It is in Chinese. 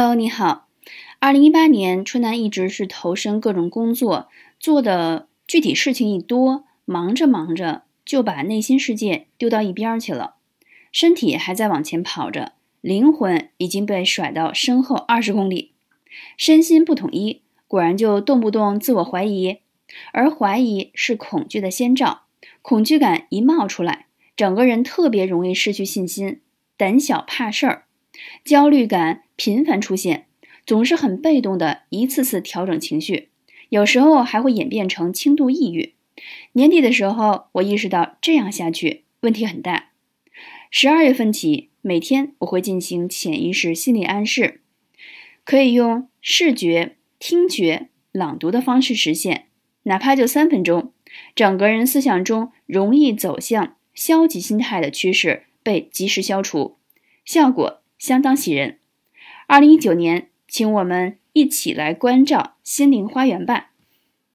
Hello，你好。二零一八年，春楠一直是投身各种工作，做的具体事情一多，忙着忙着就把内心世界丢到一边去了，身体还在往前跑着，灵魂已经被甩到身后二十公里，身心不统一，果然就动不动自我怀疑，而怀疑是恐惧的先兆，恐惧感一冒出来，整个人特别容易失去信心，胆小怕事儿。焦虑感频繁出现，总是很被动的一次次调整情绪，有时候还会演变成轻度抑郁。年底的时候，我意识到这样下去问题很大。十二月份起，每天我会进行潜意识心理暗示，可以用视觉、听觉、朗读的方式实现，哪怕就三分钟，整个人思想中容易走向消极心态的趋势被及时消除，效果。相当喜人。二零一九年，请我们一起来关照心灵花园吧。